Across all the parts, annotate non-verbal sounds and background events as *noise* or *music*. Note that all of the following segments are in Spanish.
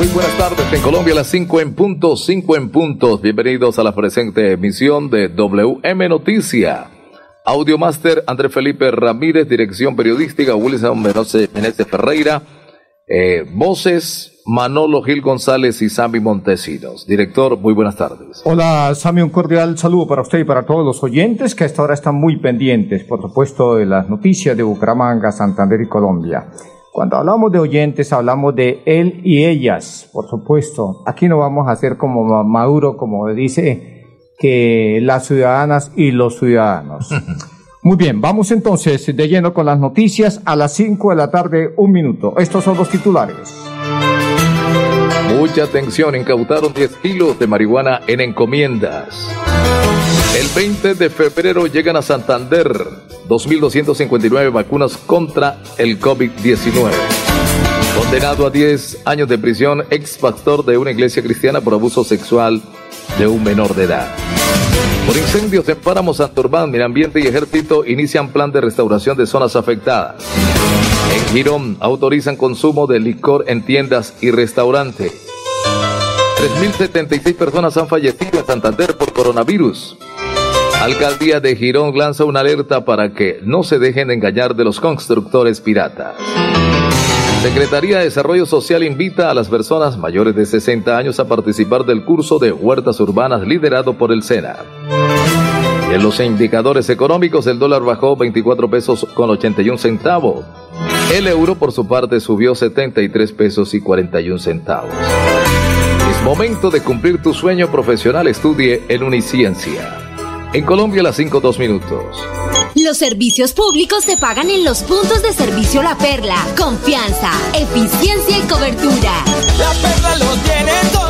Muy buenas tardes en Colombia, las 5 en puntos, 5 en puntos. Bienvenidos a la presente emisión de WM Noticia. Audio Master André Felipe Ramírez, dirección periodística Wilson Meneses Ferreira. Eh, voces Manolo Gil González y Sammy Montesinos. Director, muy buenas tardes. Hola Sammy, un cordial saludo para usted y para todos los oyentes que a esta hora están muy pendientes, por supuesto, de las noticias de Bucaramanga, Santander y Colombia. Cuando hablamos de oyentes, hablamos de él y ellas, por supuesto. Aquí no vamos a hacer como Maduro, como dice, que las ciudadanas y los ciudadanos. *laughs* Muy bien, vamos entonces de lleno con las noticias a las 5 de la tarde, un minuto. Estos son los titulares. Mucha atención, incautaron 10 kilos de marihuana en encomiendas. El 20 de febrero llegan a Santander 2.259 vacunas contra el COVID-19. Condenado a 10 años de prisión, ex pastor de una iglesia cristiana por abuso sexual de un menor de edad. Por incendios en Páramo, Santurbán, Ambiente y Ejército inician plan de restauración de zonas afectadas. En Girón autorizan consumo de licor en tiendas y restaurantes. 3.076 personas han fallecido en Santander por coronavirus. Alcaldía de Girón lanza una alerta para que no se dejen engañar de los constructores piratas. Secretaría de Desarrollo Social invita a las personas mayores de 60 años a participar del curso de huertas urbanas liderado por el SENA. En los indicadores económicos, el dólar bajó 24 pesos con 81 centavos. El euro, por su parte, subió 73 pesos y 41 centavos. Es momento de cumplir tu sueño profesional. Estudie en Uniciencia. En Colombia, las 5, 2 minutos. Los servicios públicos se pagan en los puntos de servicio La Perla. Confianza, eficiencia y cobertura. La Perla lo tiene todo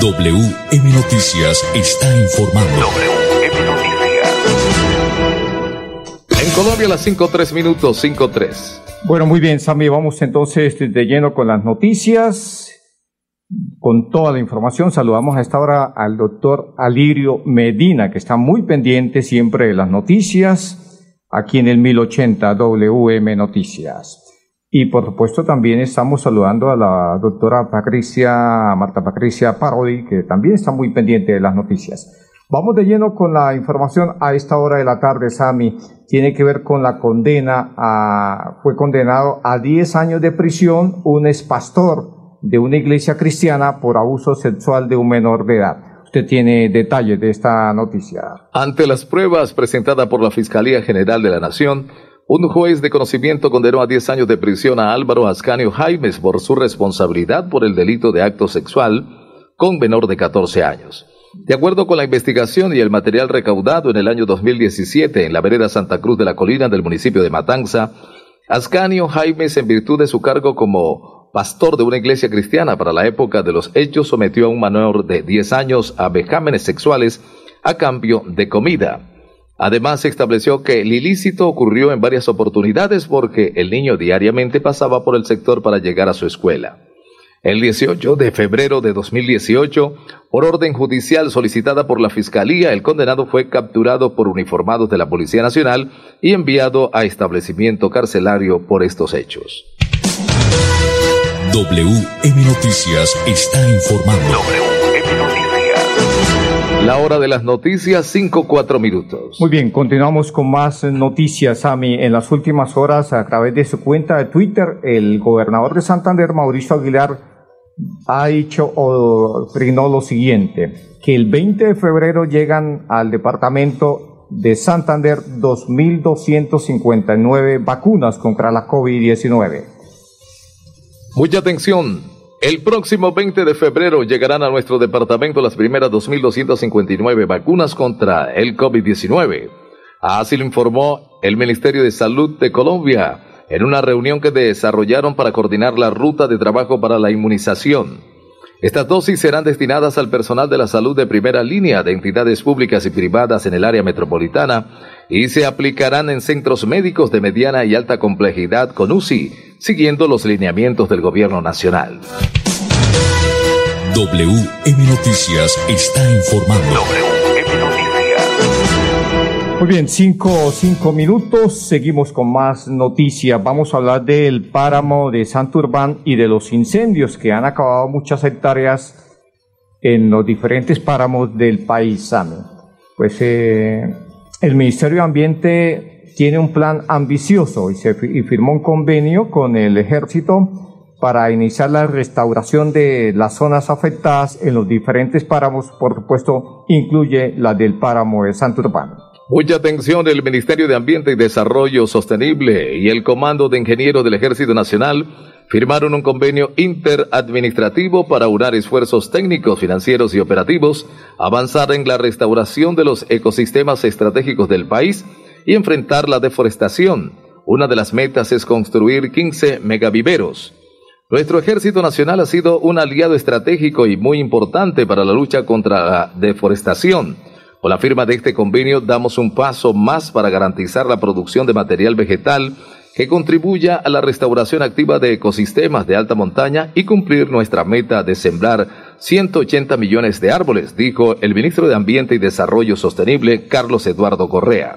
WM Noticias está informando. WM Noticias. En Colombia, las 5, 3 minutos, 5, 3. Bueno, muy bien, Sammy, vamos entonces de lleno con las noticias, con toda la información. Saludamos a esta hora al doctor Alirio Medina, que está muy pendiente siempre de las noticias, aquí en el 1080 WM Noticias. Y por supuesto también estamos saludando a la doctora Patricia, Marta Patricia Parodi, que también está muy pendiente de las noticias. Vamos de lleno con la información a esta hora de la tarde, Sami. Tiene que ver con la condena a, fue condenado a 10 años de prisión un expastor de una iglesia cristiana por abuso sexual de un menor de edad. Usted tiene detalles de esta noticia. Ante las pruebas presentadas por la Fiscalía General de la Nación, un juez de conocimiento condenó a 10 años de prisión a Álvaro Ascanio Jaimes por su responsabilidad por el delito de acto sexual con menor de 14 años. De acuerdo con la investigación y el material recaudado en el año 2017 en la vereda Santa Cruz de la Colina del municipio de Matanza, Ascanio Jaimes, en virtud de su cargo como pastor de una iglesia cristiana para la época de los hechos, sometió a un menor de 10 años a vejámenes sexuales a cambio de comida. Además, se estableció que el ilícito ocurrió en varias oportunidades porque el niño diariamente pasaba por el sector para llegar a su escuela. El 18 de febrero de 2018, por orden judicial solicitada por la Fiscalía, el condenado fue capturado por uniformados de la Policía Nacional y enviado a establecimiento carcelario por estos hechos. WM Noticias está informando. La hora de las noticias, 5, 4 minutos. Muy bien, continuamos con más noticias, Sami. En las últimas horas, a través de su cuenta de Twitter, el gobernador de Santander, Mauricio Aguilar, ha dicho o brindó lo siguiente, que el 20 de febrero llegan al departamento de Santander 2.259 vacunas contra la COVID-19. Mucha atención. El próximo 20 de febrero llegarán a nuestro departamento las primeras 2.259 vacunas contra el COVID-19. Así lo informó el Ministerio de Salud de Colombia en una reunión que desarrollaron para coordinar la ruta de trabajo para la inmunización. Estas dosis serán destinadas al personal de la salud de primera línea de entidades públicas y privadas en el área metropolitana y se aplicarán en centros médicos de mediana y alta complejidad con UCI, siguiendo los lineamientos del gobierno nacional. WM Noticias está informando. Muy bien, cinco, cinco minutos. Seguimos con más noticias. Vamos a hablar del páramo de Santurbán y de los incendios que han acabado muchas hectáreas en los diferentes páramos del país. Pues eh, el Ministerio de Ambiente tiene un plan ambicioso y, se, firmó un convenio con el ejército para iniciar la restauración de las zonas afectadas en los diferentes páramos, por supuesto, incluye la del páramo de Santurbán. Mucha atención del Ministerio de Ambiente y Desarrollo Sostenible y el Comando de Ingenieros del Ejército Nacional firmaron un convenio interadministrativo para unar esfuerzos técnicos, financieros y operativos, avanzar en la restauración de los ecosistemas estratégicos del país y enfrentar la deforestación. Una de las metas es construir 15 megaviveros. Nuestro Ejército Nacional ha sido un aliado estratégico y muy importante para la lucha contra la deforestación. Con la firma de este convenio damos un paso más para garantizar la producción de material vegetal que contribuya a la restauración activa de ecosistemas de alta montaña y cumplir nuestra meta de sembrar 180 millones de árboles, dijo el ministro de Ambiente y Desarrollo Sostenible, Carlos Eduardo Correa.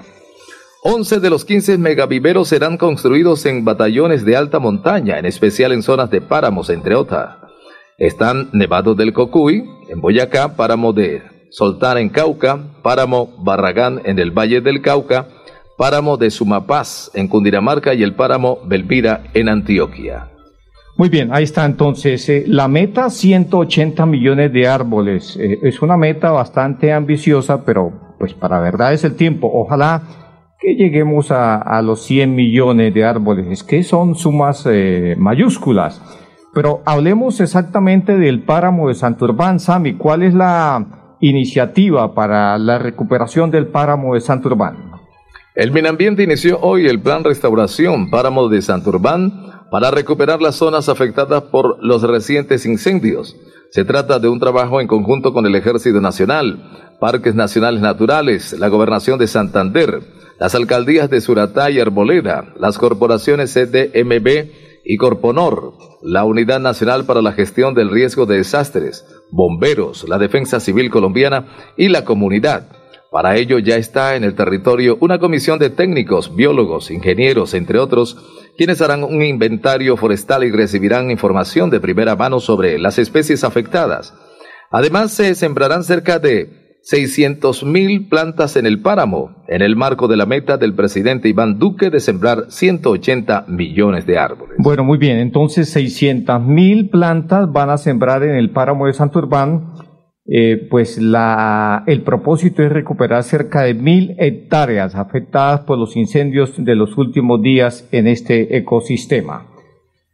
11 de los 15 megaviveros serán construidos en batallones de alta montaña, en especial en zonas de páramos, entre otras. Están Nevado del Cocuy, en Boyacá, páramo de Soltán en Cauca, páramo Barragán en el Valle del Cauca, páramo de Sumapaz en Cundinamarca y el páramo Belvira en Antioquia. Muy bien, ahí está entonces. Eh, la meta 180 millones de árboles. Eh, es una meta bastante ambiciosa, pero pues para verdad es el tiempo. Ojalá que lleguemos a, los 100 millones de árboles. Es que son sumas eh, mayúsculas. Pero hablemos exactamente del páramo de Santurbán, Sami. ¿Cuál es la iniciativa para la recuperación del páramo de Santurbán? El Minambiente inició hoy el plan Restauración Páramo de Santurbán para recuperar las zonas afectadas por los recientes incendios. Se trata de un trabajo en conjunto con el Ejército Nacional, Parques Nacionales Naturales, la Gobernación de Santander, las alcaldías de Suratá y Arboleda, las corporaciones CDMB y Corponor, la Unidad Nacional para la Gestión del Riesgo de Desastres, bomberos, la Defensa Civil Colombiana y la comunidad. Para ello ya está en el territorio una comisión de técnicos, biólogos, ingenieros, entre otros, quienes harán un inventario forestal y recibirán información de primera mano sobre las especies afectadas. Además, se sembrarán cerca de 600.000 plantas en el páramo, en el marco de la meta del presidente Iván Duque de sembrar 180 millones de árboles. Bueno, muy bien, entonces 600.000 plantas van a sembrar en el páramo de Santurbán eh, pues la, el propósito es recuperar cerca de mil hectáreas afectadas por los incendios de los últimos días en este ecosistema.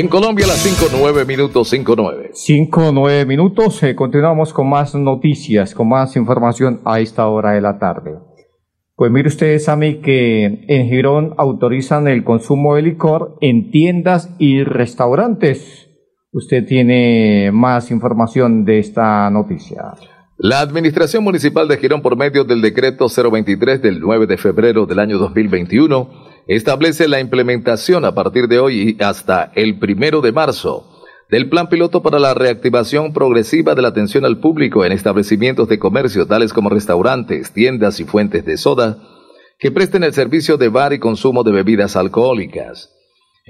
En Colombia las 5, 9 minutos, 5, 9. 5, 9 minutos. Eh, continuamos con más noticias, con más información a esta hora de la tarde. Pues mire ustedes, Sammy, que en Girón autorizan el consumo de licor en tiendas y restaurantes. Usted tiene más información de esta noticia. La Administración Municipal de Girón, por medio del decreto 023 del 9 de febrero del año 2021, establece la implementación a partir de hoy y hasta el primero de marzo del plan piloto para la reactivación progresiva de la atención al público en establecimientos de comercio tales como restaurantes, tiendas y fuentes de soda que presten el servicio de bar y consumo de bebidas alcohólicas.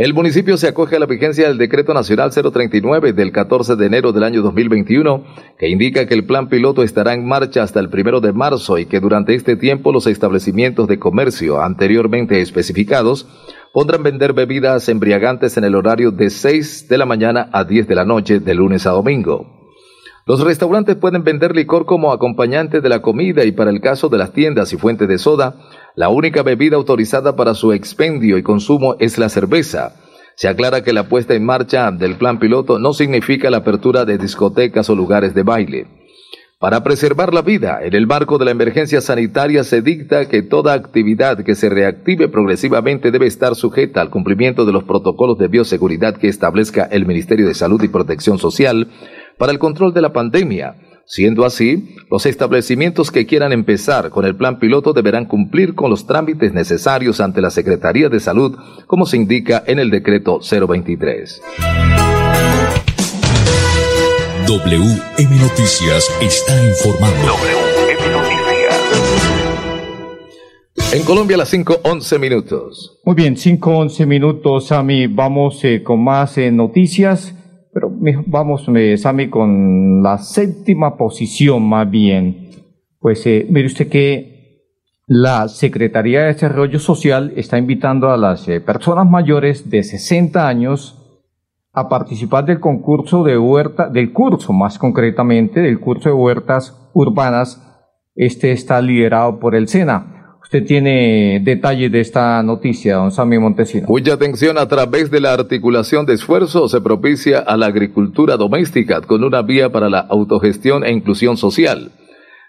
El municipio se acoge a la vigencia del Decreto Nacional 039 del 14 de enero del año 2021, que indica que el plan piloto estará en marcha hasta el primero de marzo y que durante este tiempo los establecimientos de comercio anteriormente especificados podrán vender bebidas embriagantes en el horario de 6 de la mañana a 10 de la noche de lunes a domingo. Los restaurantes pueden vender licor como acompañante de la comida y para el caso de las tiendas y fuentes de soda, la única bebida autorizada para su expendio y consumo es la cerveza. Se aclara que la puesta en marcha del plan piloto no significa la apertura de discotecas o lugares de baile. Para preservar la vida, en el marco de la emergencia sanitaria se dicta que toda actividad que se reactive progresivamente debe estar sujeta al cumplimiento de los protocolos de bioseguridad que establezca el Ministerio de Salud y Protección Social para el control de la pandemia Siendo así, los establecimientos que quieran empezar con el plan piloto deberán cumplir con los trámites necesarios ante la Secretaría de Salud, como se indica en el decreto 023. WM Noticias está informando. WM Noticias. En Colombia las 5.11 minutos. Muy bien, 5.11 minutos, Ami. Vamos eh, con más eh, noticias. Vamos, Sami, con la séptima posición más bien. Pues eh, mire usted que la Secretaría de Desarrollo Social está invitando a las eh, personas mayores de 60 años a participar del concurso de huerta, del curso más concretamente, del curso de huertas urbanas. Este está liderado por el SENA. Usted tiene detalles de esta noticia, don Sammy Montesino. Mucha atención a través de la articulación de esfuerzos se propicia a la agricultura doméstica con una vía para la autogestión e inclusión social.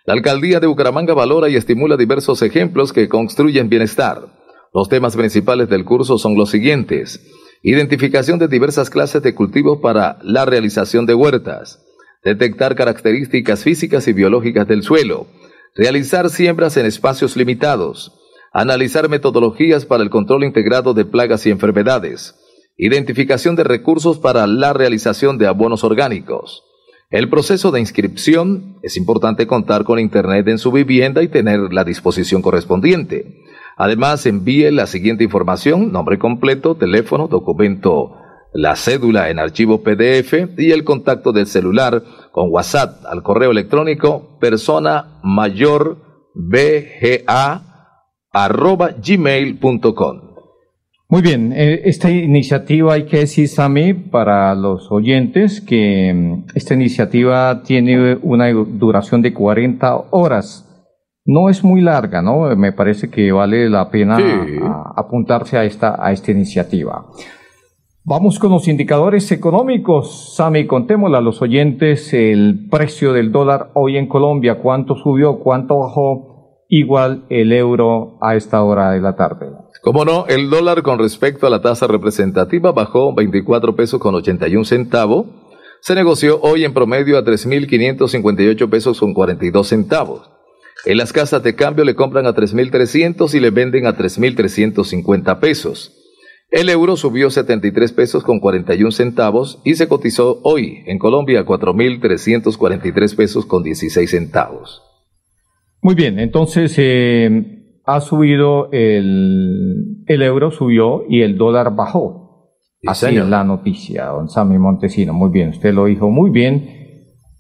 La alcaldía de Bucaramanga valora y estimula diversos ejemplos que construyen bienestar. Los temas principales del curso son los siguientes. Identificación de diversas clases de cultivos para la realización de huertas. Detectar características físicas y biológicas del suelo realizar siembras en espacios limitados, analizar metodologías para el control integrado de plagas y enfermedades, identificación de recursos para la realización de abonos orgánicos. El proceso de inscripción es importante contar con Internet en su vivienda y tener la disposición correspondiente. Además, envíe la siguiente información, nombre completo, teléfono, documento la cédula en archivo PDF y el contacto del celular con WhatsApp al correo electrónico persona mayor arroba gmail.com. Muy bien, eh, esta iniciativa hay que decir, Sami, para los oyentes, que mm, esta iniciativa tiene una duración de 40 horas. No es muy larga, ¿no? Me parece que vale la pena apuntarse a esta, a esta iniciativa. Vamos con los indicadores económicos. Sami, contémosle a los oyentes el precio del dólar hoy en Colombia, cuánto subió, cuánto bajó, igual el euro a esta hora de la tarde. Como no, el dólar con respecto a la tasa representativa bajó 24 pesos con 81 centavos. Se negoció hoy en promedio a 3.558 pesos con 42 centavos. En las casas de cambio le compran a 3.300 y le venden a 3.350 pesos. El euro subió 73 pesos con 41 centavos y se cotizó hoy en Colombia a 4.343 pesos con 16 centavos. Muy bien, entonces eh, ha subido el, el euro, subió y el dólar bajó. Así es la noticia, don Sammy Montesino. Muy bien, usted lo dijo muy bien.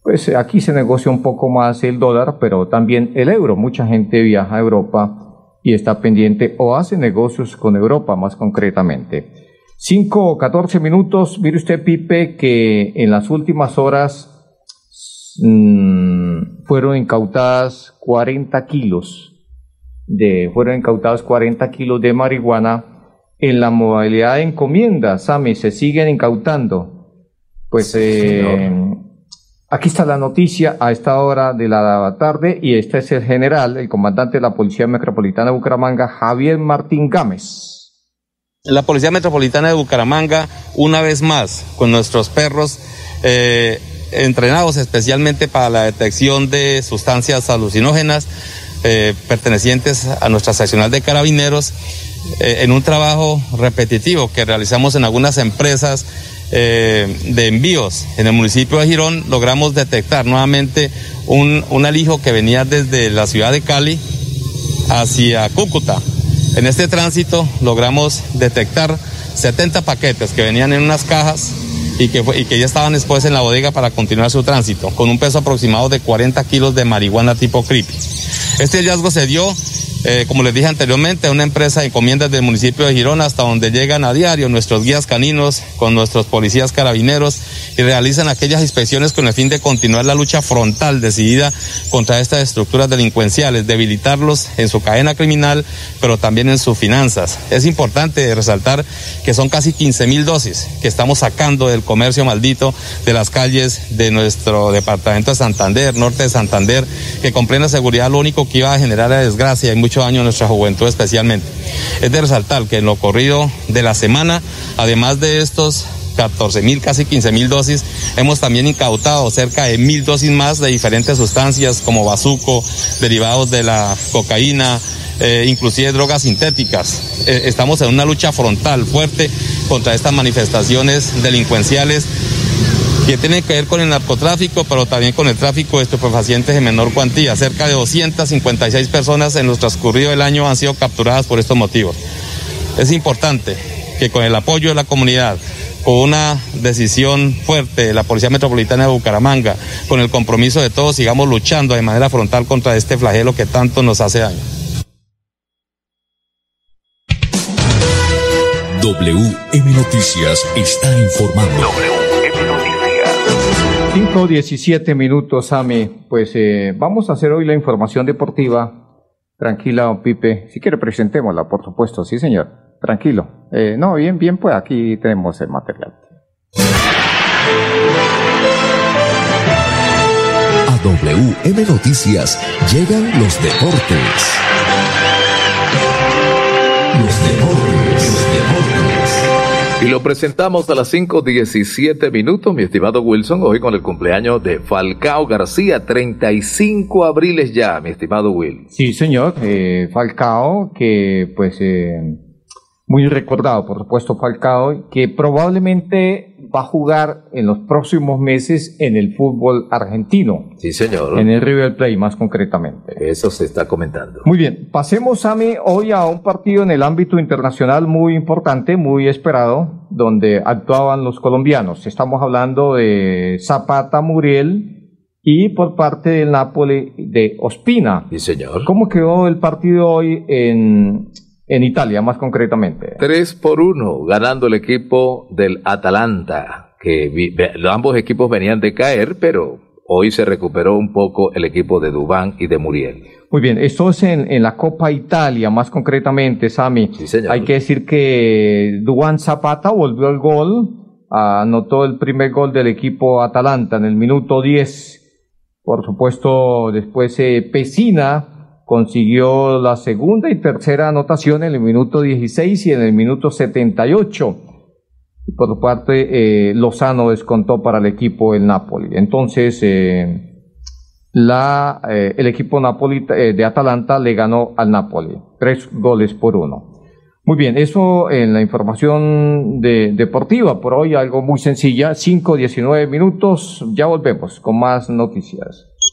Pues aquí se negocia un poco más el dólar, pero también el euro. Mucha gente viaja a Europa y está pendiente o hace negocios con Europa más concretamente. 5 o 14 minutos, mire usted Pipe que en las últimas horas mm, fueron incautadas 40 kilos de, fueron incautados 40 kilos de marihuana en la modalidad de encomienda, Sami, se siguen incautando. Pues eh, aquí está la noticia a esta hora de la tarde y este es el general, el comandante de la Policía Metropolitana de Bucaramanga, Javier Martín Gámez. La Policía Metropolitana de Bucaramanga, una vez más, con nuestros perros eh, entrenados especialmente para la detección de sustancias alucinógenas eh, pertenecientes a nuestra seccional de carabineros, eh, en un trabajo repetitivo que realizamos en algunas empresas eh, de envíos en el municipio de Girón, logramos detectar nuevamente un, un alijo que venía desde la ciudad de Cali hacia Cúcuta. En este tránsito logramos detectar 70 paquetes que venían en unas cajas y que, y que ya estaban después en la bodega para continuar su tránsito, con un peso aproximado de 40 kilos de marihuana tipo creepy. Este hallazgo se dio eh, como les dije anteriormente, una empresa de encomiendas del municipio de Girona, hasta donde llegan a diario nuestros guías caninos con nuestros policías carabineros y realizan aquellas inspecciones con el fin de continuar la lucha frontal decidida contra estas estructuras delincuenciales, debilitarlos en su cadena criminal, pero también en sus finanzas. Es importante resaltar que son casi 15 mil dosis que estamos sacando del comercio maldito de las calles de nuestro departamento de Santander, norte de Santander, que con plena seguridad lo único que iba a generar era desgracia y mucho años nuestra juventud especialmente. Es de resaltar que en lo corrido de la semana, además de estos 14 mil, casi 15 mil dosis. Hemos también incautado cerca de mil dosis más de diferentes sustancias como bazuco, derivados de la cocaína, eh, inclusive drogas sintéticas. Eh, estamos en una lucha frontal fuerte contra estas manifestaciones delincuenciales que tiene que ver con el narcotráfico, pero también con el tráfico de estupefacientes en menor cuantía. Cerca de 256 personas en lo transcurrido del año han sido capturadas por estos motivos. Es importante que con el apoyo de la comunidad, con una decisión fuerte de la Policía Metropolitana de Bucaramanga, con el compromiso de todos, sigamos luchando de manera frontal contra este flagelo que tanto nos hace daño. WM Noticias está informando. 5.17 minutos, Sami. Pues eh, vamos a hacer hoy la información deportiva. Tranquila, Pipe. Si quiere, presentémosla, por supuesto. Sí, señor. Tranquilo. Eh, no, bien, bien, pues aquí tenemos el material. A WM Noticias llegan. Los deportes, los deportes. Y lo presentamos a las 5.17 minutos, mi estimado Wilson, hoy con el cumpleaños de Falcao García, 35 abriles ya, mi estimado Will. Sí, señor. Eh, Falcao, que pues eh, muy recordado, por supuesto, Falcao, que probablemente va a jugar en los próximos meses en el fútbol argentino. Sí, señor. En el River Plate, más concretamente. Eso se está comentando. Muy bien, pasemos, Sami, hoy a un partido en el ámbito internacional muy importante, muy esperado, donde actuaban los colombianos. Estamos hablando de Zapata Muriel y por parte del Napoli de Ospina. Sí, señor. ¿Cómo quedó el partido hoy en, en Italia, más concretamente? 3 por 1, ganando el equipo del Atalanta, que vi- ambos equipos venían de caer, pero hoy se recuperó un poco el equipo de Dubán y de Muriel. Muy bien, esto es en, en la Copa Italia, más concretamente, Sami. Sí. Hay que decir que Duan Zapata volvió al gol, anotó el primer gol del equipo Atalanta en el minuto 10. Por supuesto, después eh, Pesina consiguió la segunda y tercera anotación en el minuto 16 y en el minuto 78. Y por parte, eh, Lozano descontó para el equipo el Napoli. Entonces, eh, la, eh, el equipo Napoli, eh, de Atalanta le ganó al Napoli. Tres goles por uno. Muy bien, eso en la información de, deportiva. Por hoy algo muy sencilla. 5, 19 minutos. Ya volvemos con más noticias.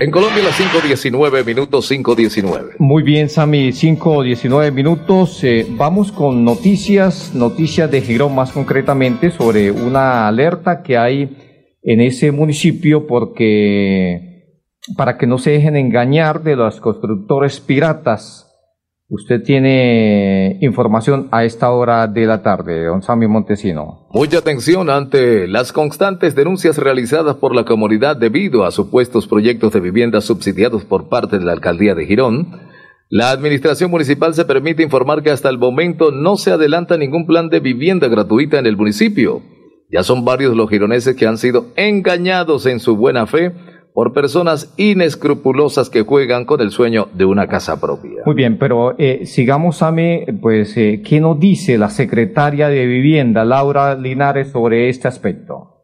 En Colombia las 5.19 minutos, 5.19. Muy bien, Sami, 5.19 minutos. Eh, vamos con noticias, noticias de Girón más concretamente sobre una alerta que hay en ese municipio porque para que no se dejen engañar de los constructores piratas Usted tiene información a esta hora de la tarde, don Sammy Montesino. Mucha atención ante las constantes denuncias realizadas por la comunidad debido a supuestos proyectos de vivienda subsidiados por parte de la alcaldía de Girón. La administración municipal se permite informar que hasta el momento no se adelanta ningún plan de vivienda gratuita en el municipio. Ya son varios los gironeses que han sido engañados en su buena fe por personas inescrupulosas que juegan con el sueño de una casa propia. Muy bien, pero eh, sigamos, Ame, pues, eh, ¿qué nos dice la secretaria de Vivienda, Laura Linares, sobre este aspecto?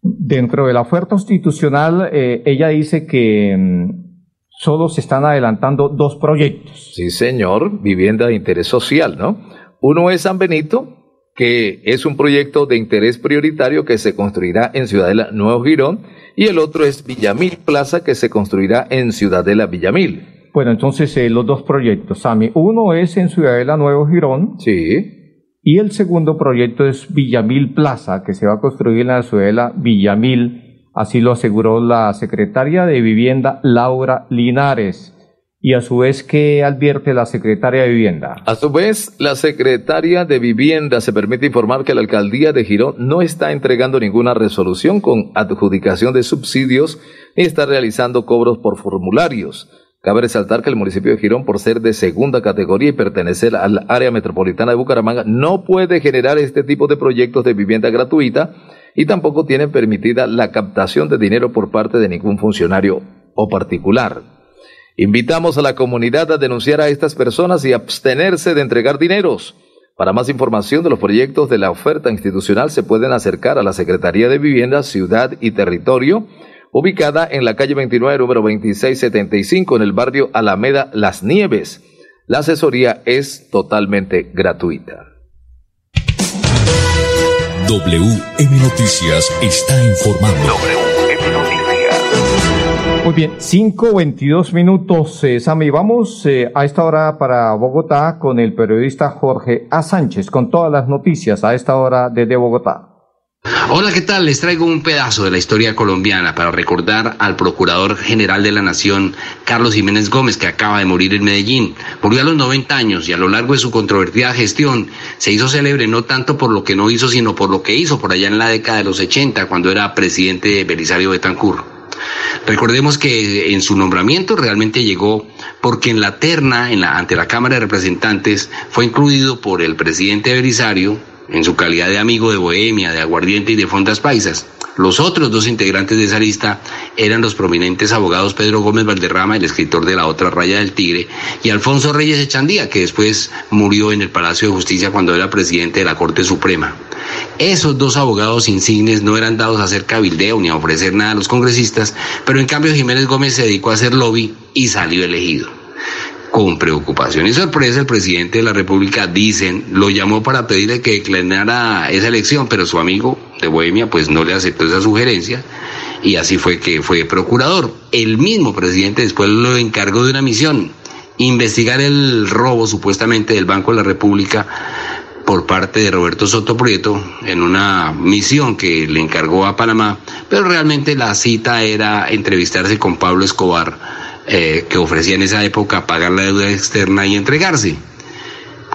Dentro de la oferta institucional, eh, ella dice que mm, solo se están adelantando dos proyectos. Sí, señor, vivienda de interés social, ¿no? Uno es San Benito que es un proyecto de interés prioritario que se construirá en Ciudadela Nuevo Girón, y el otro es Villamil Plaza, que se construirá en Ciudadela Villamil. Bueno, entonces eh, los dos proyectos, Sami. Uno es en Ciudadela Nuevo Girón. Sí. Y el segundo proyecto es Villamil Plaza, que se va a construir en la Ciudadela Villamil. Así lo aseguró la secretaria de Vivienda, Laura Linares y a su vez ¿qué advierte la secretaria de Vivienda. A su vez, la secretaria de Vivienda se permite informar que la alcaldía de Girón no está entregando ninguna resolución con adjudicación de subsidios ni está realizando cobros por formularios. Cabe resaltar que el municipio de Girón, por ser de segunda categoría y pertenecer al área metropolitana de Bucaramanga, no puede generar este tipo de proyectos de vivienda gratuita y tampoco tiene permitida la captación de dinero por parte de ningún funcionario o particular. Invitamos a la comunidad a denunciar a estas personas y abstenerse de entregar dineros. Para más información de los proyectos de la oferta institucional se pueden acercar a la Secretaría de Vivienda, Ciudad y Territorio, ubicada en la calle 29, número 2675, en el barrio Alameda Las Nieves. La asesoría es totalmente gratuita. WM Noticias está informando. Muy bien, 5.22 minutos, eh, Sami. Vamos eh, a esta hora para Bogotá con el periodista Jorge A. Sánchez, con todas las noticias a esta hora desde Bogotá. Hola, ¿qué tal? Les traigo un pedazo de la historia colombiana para recordar al Procurador General de la Nación, Carlos Jiménez Gómez, que acaba de morir en Medellín. Murió a los 90 años y a lo largo de su controvertida gestión se hizo célebre no tanto por lo que no hizo, sino por lo que hizo por allá en la década de los 80, cuando era presidente de Belisario Betancur. Recordemos que en su nombramiento realmente llegó porque en la terna, en la, ante la Cámara de Representantes, fue incluido por el presidente Belisario, en su calidad de amigo de Bohemia, de Aguardiente y de Fondas Paisas. Los otros dos integrantes de esa lista eran los prominentes abogados Pedro Gómez Valderrama, el escritor de La Otra Raya del Tigre, y Alfonso Reyes Echandía, que después murió en el Palacio de Justicia cuando era presidente de la Corte Suprema. Esos dos abogados insignes no eran dados a hacer cabildeo ni a ofrecer nada a los congresistas, pero en cambio Jiménez Gómez se dedicó a hacer lobby y salió elegido. Con preocupación y sorpresa, el presidente de la República, dicen, lo llamó para pedirle que declinara esa elección, pero su amigo de Bohemia pues no le aceptó esa sugerencia y así fue que fue procurador. El mismo presidente después lo encargó de una misión, investigar el robo supuestamente del Banco de la República por parte de Roberto Soto Prieto en una misión que le encargó a Panamá, pero realmente la cita era entrevistarse con Pablo Escobar, eh, que ofrecía en esa época pagar la deuda externa y entregarse,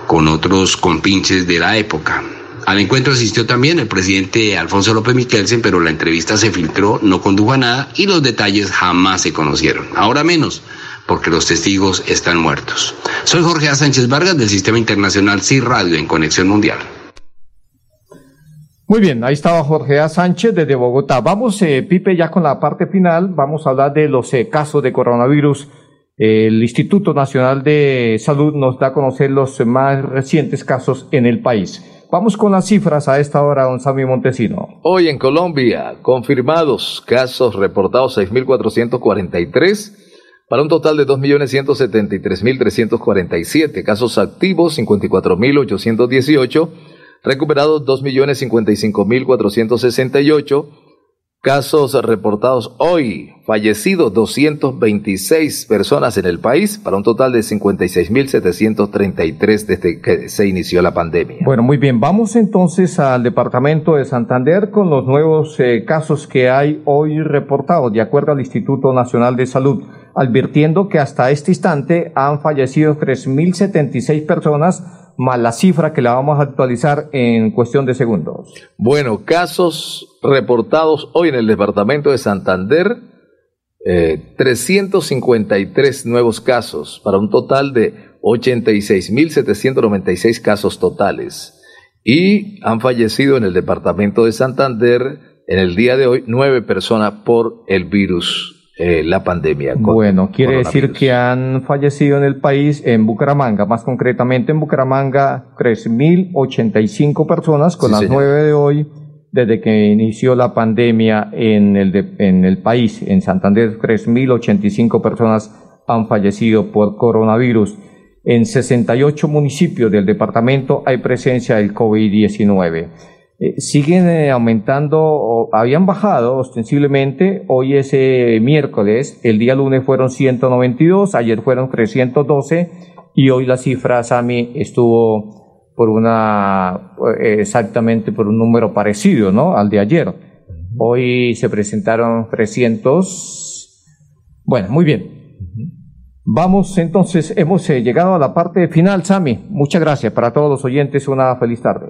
con otros compinches de la época. Al encuentro asistió también el presidente Alfonso López Miquelsen, pero la entrevista se filtró, no condujo a nada y los detalles jamás se conocieron. Ahora menos porque los testigos están muertos. Soy Jorge A. Sánchez Vargas del Sistema Internacional CIR Radio en Conexión Mundial. Muy bien, ahí estaba Jorge A. Sánchez desde Bogotá. Vamos, eh, Pipe, ya con la parte final. Vamos a hablar de los eh, casos de coronavirus. El Instituto Nacional de Salud nos da a conocer los más recientes casos en el país. Vamos con las cifras a esta hora, don Sammy Montesino. Hoy en Colombia, confirmados casos reportados 6.443 para un total de 2.173.347, casos activos 54.818, recuperados 2.055.468, casos reportados hoy, fallecidos 226 personas en el país, para un total de 56.733 desde que se inició la pandemia. Bueno, muy bien, vamos entonces al departamento de Santander con los nuevos eh, casos que hay hoy reportados, de acuerdo al Instituto Nacional de Salud, advirtiendo que hasta este instante han fallecido 3.076 personas, más la cifra que la vamos a actualizar en cuestión de segundos. Bueno, casos reportados hoy en el departamento de Santander, eh, 353 nuevos casos para un total de 86.796 casos totales. Y han fallecido en el departamento de Santander en el día de hoy nueve personas por el virus eh, la pandemia. Bueno, quiere decir que han fallecido en el país, en Bucaramanga, más concretamente en Bucaramanga, 3.085 personas, con las nueve de hoy, desde que inició la pandemia en el, en el país. En Santander, 3.085 personas han fallecido por coronavirus. En 68 municipios del departamento hay presencia del COVID-19. Eh, siguen eh, aumentando, habían bajado ostensiblemente, hoy es eh, miércoles, el día lunes fueron 192, ayer fueron 312 y hoy la cifra, Sami, estuvo por una, exactamente por un número parecido, ¿no? Al de ayer. Hoy se presentaron 300. Bueno, muy bien. Vamos entonces, hemos llegado a la parte final, Sami. Muchas gracias para todos los oyentes, una feliz tarde.